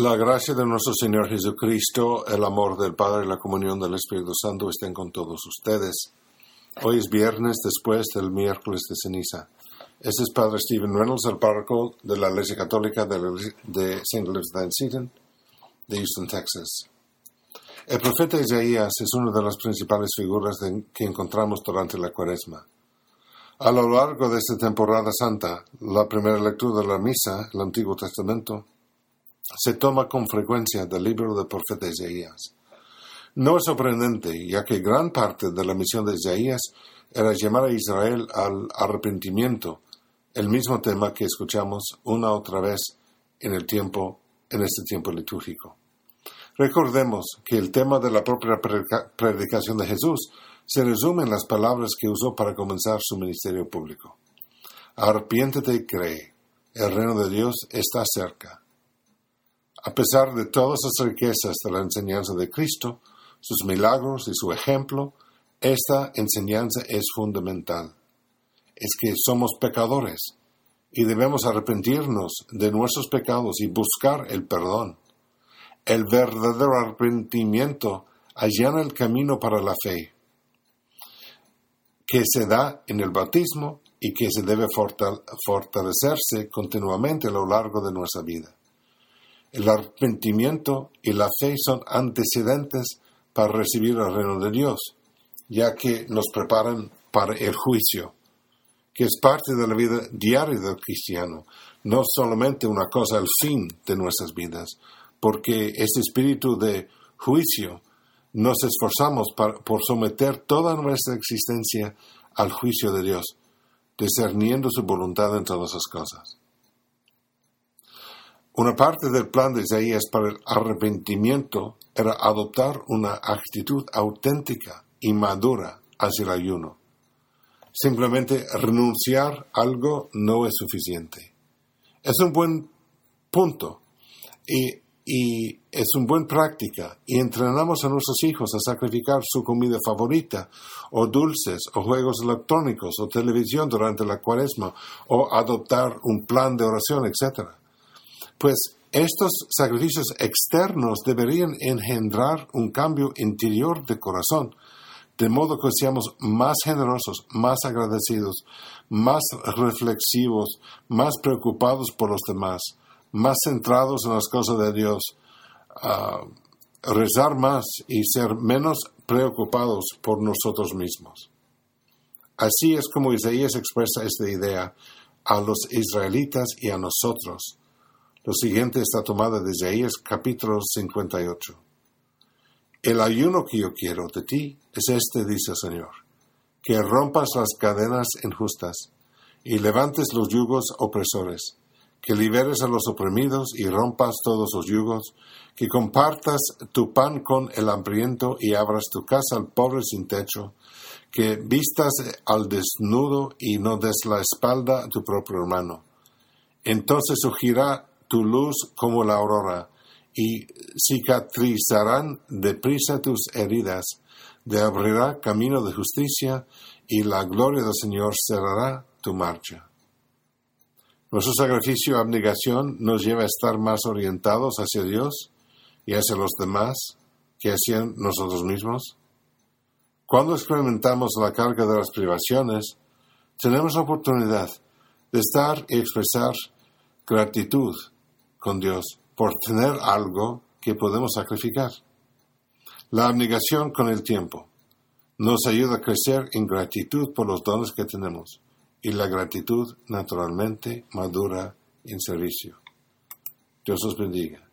La gracia de nuestro Señor Jesucristo, el amor del Padre y la comunión del Espíritu Santo estén con todos ustedes. Hoy es viernes después del miércoles de ceniza. Este es Padre Stephen Reynolds, el párroco de la Iglesia Católica de, St. Louis Seton, de Houston, Texas. El profeta Isaías es una de las principales figuras que encontramos durante la cuaresma. A lo largo de esta temporada santa, la primera lectura de la misa, el Antiguo Testamento, se toma con frecuencia del libro del profeta Isaías. No es sorprendente, ya que gran parte de la misión de Isaías era llamar a Israel al arrepentimiento, el mismo tema que escuchamos una otra vez en el tiempo, en este tiempo litúrgico. Recordemos que el tema de la propia predicación de Jesús se resume en las palabras que usó para comenzar su ministerio público. Arrepiéntete y cree, el reino de Dios está cerca. A pesar de todas las riquezas de la enseñanza de Cristo, sus milagros y su ejemplo, esta enseñanza es fundamental. Es que somos pecadores y debemos arrepentirnos de nuestros pecados y buscar el perdón. El verdadero arrepentimiento allana el camino para la fe, que se da en el bautismo y que se debe fortalecerse continuamente a lo largo de nuestra vida. El arrepentimiento y la fe son antecedentes para recibir el reino de Dios, ya que nos preparan para el juicio, que es parte de la vida diaria del cristiano, no solamente una cosa al fin de nuestras vidas, porque ese espíritu de juicio nos esforzamos por someter toda nuestra existencia al juicio de Dios, discerniendo su voluntad en todas las cosas. Una parte del plan de Isaías para el arrepentimiento era adoptar una actitud auténtica y madura hacia el ayuno. Simplemente renunciar a algo no es suficiente. Es un buen punto y, y es una buena práctica y entrenamos a nuestros hijos a sacrificar su comida favorita o dulces o juegos electrónicos o televisión durante la cuaresma o adoptar un plan de oración, etc. Pues estos sacrificios externos deberían engendrar un cambio interior de corazón, de modo que seamos más generosos, más agradecidos, más reflexivos, más preocupados por los demás, más centrados en las cosas de Dios, rezar más y ser menos preocupados por nosotros mismos. Así es como Isaías expresa esta idea a los israelitas y a nosotros lo siguiente está tomado de Isaías capítulo 58. El ayuno que yo quiero de ti es este, dice el Señor, que rompas las cadenas injustas y levantes los yugos opresores, que liberes a los oprimidos y rompas todos los yugos, que compartas tu pan con el hambriento y abras tu casa al pobre sin techo, que vistas al desnudo y no des la espalda a tu propio hermano. Entonces surgirá tu luz como la aurora, y cicatrizarán deprisa tus heridas, te abrirá camino de justicia, y la gloria del Señor cerrará tu marcha. Nuestro sacrificio y abnegación nos lleva a estar más orientados hacia Dios y hacia los demás que hacia nosotros mismos. Cuando experimentamos la carga de las privaciones, tenemos la oportunidad de estar y expresar gratitud con Dios por tener algo que podemos sacrificar. La abnegación con el tiempo nos ayuda a crecer en gratitud por los dones que tenemos y la gratitud naturalmente madura en servicio. Dios os bendiga.